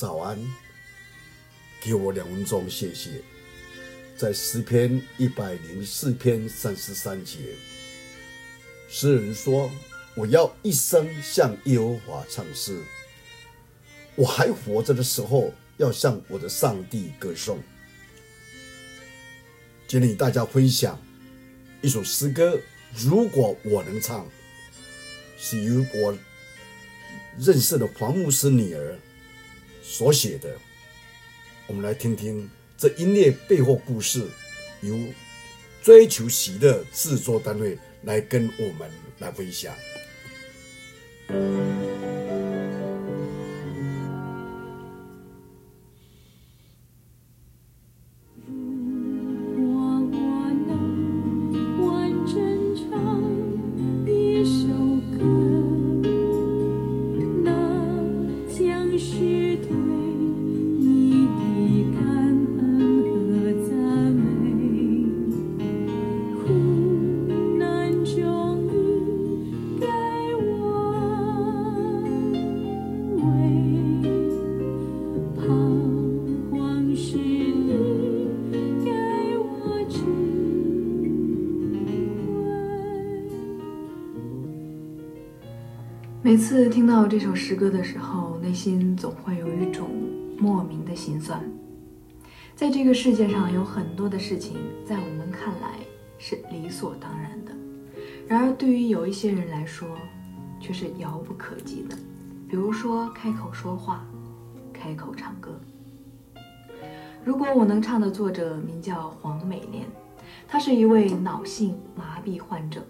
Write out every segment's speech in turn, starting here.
早安，给我两分钟，谢谢。在诗篇一百零四篇三十三节，诗人说：“我要一生向耶和华唱诗，我还活着的时候，要向我的上帝歌颂。”今天与大家分享一首诗歌，如果我能唱，是由我认识的黄牧师女儿所写的。我们来听听。这音乐背后故事，由追求喜乐制作单位来跟我们来分享。每次听到这首诗歌的时候，内心总会有一种莫名的心酸。在这个世界上，有很多的事情在我们看来是理所当然的，然而对于有一些人来说，却是遥不可及的。比如说，开口说话，开口唱歌。如果我能唱的作者名叫黄美莲，她是一位脑性麻痹患者。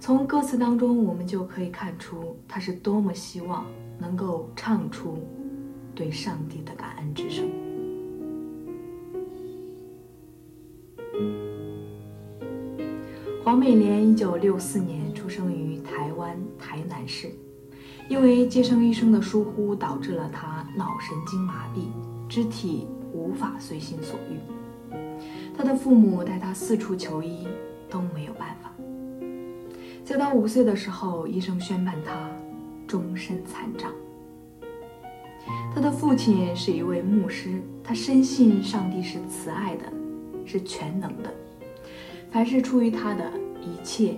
从歌词当中，我们就可以看出他是多么希望能够唱出对上帝的感恩之声。黄美莲一九六四年出生于台湾台南市，因为接生医生的疏忽，导致了他脑神经麻痹，肢体无法随心所欲。他的父母带他四处求医，都没有办法。在他五岁的时候，医生宣判他终身残障。他的父亲是一位牧师，他深信上帝是慈爱的，是全能的，凡是出于他的一切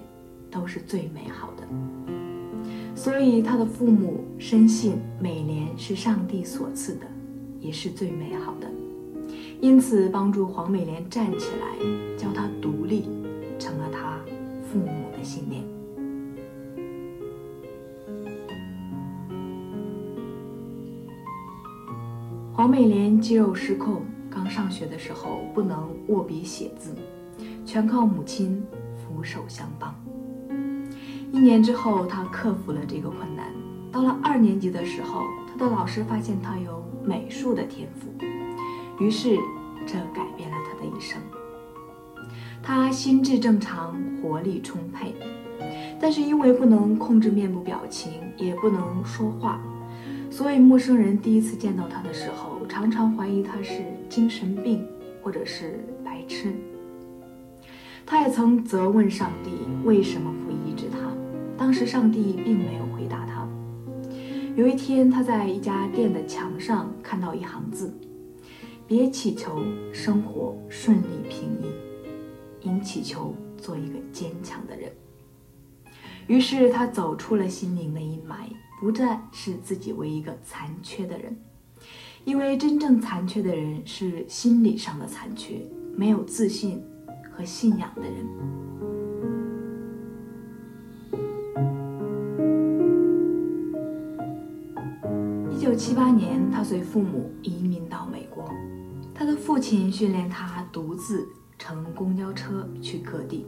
都是最美好的。所以他的父母深信美莲是上帝所赐的，也是最美好的，因此帮助黄美莲站起来，教她独立，成了他父母的信念。王美莲肌肉失控，刚上学的时候不能握笔写字，全靠母亲扶手相帮。一年之后，她克服了这个困难。到了二年级的时候，她的老师发现她有美术的天赋，于是这改变了她的一生。她心智正常，活力充沛，但是因为不能控制面部表情，也不能说话。所以，陌生人第一次见到他的时候，常常怀疑他是精神病，或者是白痴。他也曾责问上帝为什么不医治他，当时上帝并没有回答他。有一天，他在一家店的墙上看到一行字：“别祈求生活顺利平易，应祈求做一个坚强的人。”于是，他走出了心灵的阴霾。不再是自己为一个残缺的人，因为真正残缺的人是心理上的残缺，没有自信和信仰的人。一九七八年，他随父母移民到美国，他的父亲训练他独自乘公交车去各地。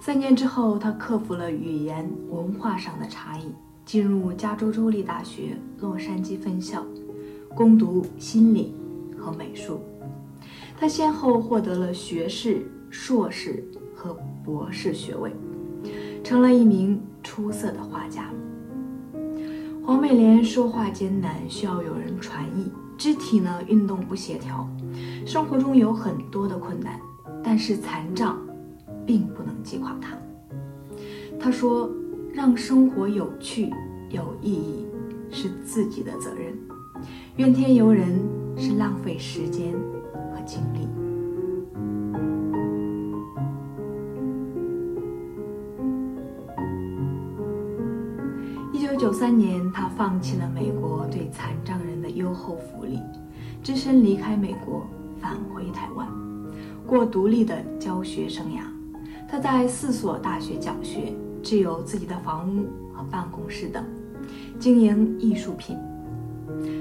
三年之后，他克服了语言文化上的差异。进入加州州立大学洛杉矶分校，攻读心理和美术。他先后获得了学士、硕士和博士学位，成了一名出色的画家。黄美莲说话艰难，需要有人传译；肢体呢，运动不协调，生活中有很多的困难，但是残障并不能击垮他。他说。让生活有趣、有意义是自己的责任。怨天尤人是浪费时间和精力。一九九三年，他放弃了美国对残障人的优厚福利，只身离开美国，返回台湾，过独立的教学生涯。他在四所大学讲学，具有自己的房屋和办公室等，经营艺术品。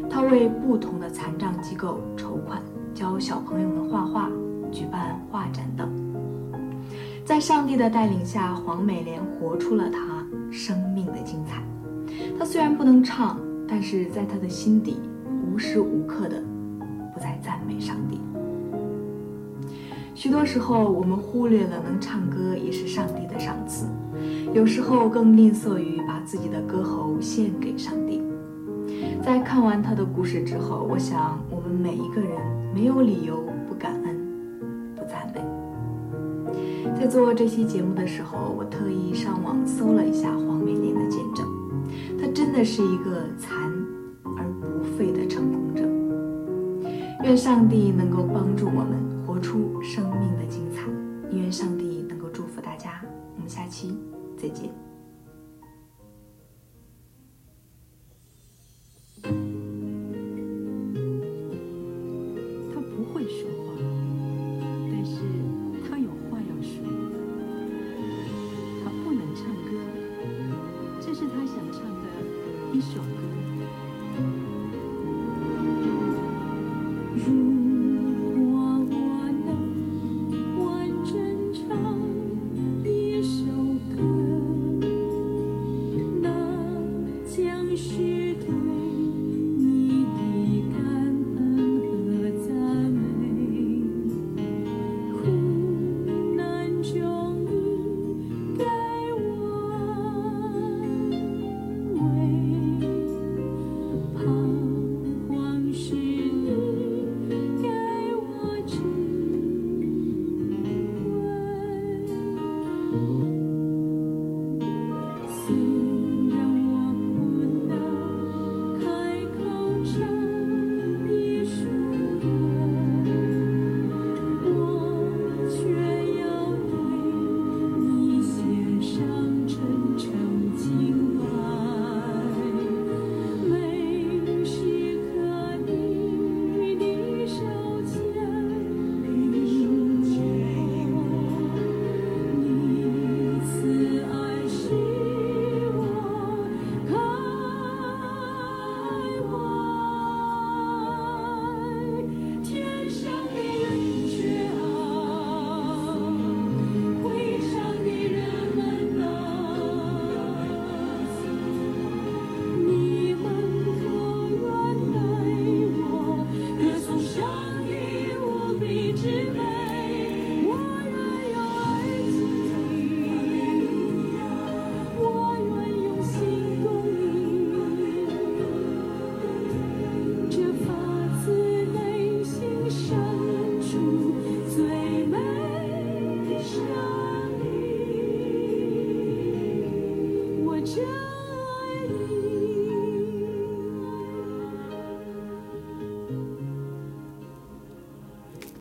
他为不同的残障机构筹款，教小朋友们画画，举办画展等。在上帝的带领下，黄美莲活出了她生命的精彩。她虽然不能唱，但是在她的心底，无时无刻的许多时候，我们忽略了能唱歌也是上帝的赏赐，有时候更吝啬于把自己的歌喉献给上帝。在看完他的故事之后，我想我们每一个人没有理由不感恩、不赞美。在做这期节目的时候，我特意上网搜了一下黄美莲的见证，她真的是一个残而不废的成功者。愿上帝能够帮助我们。活出生命的精彩，愿上帝能够祝福大家。我们下期再见。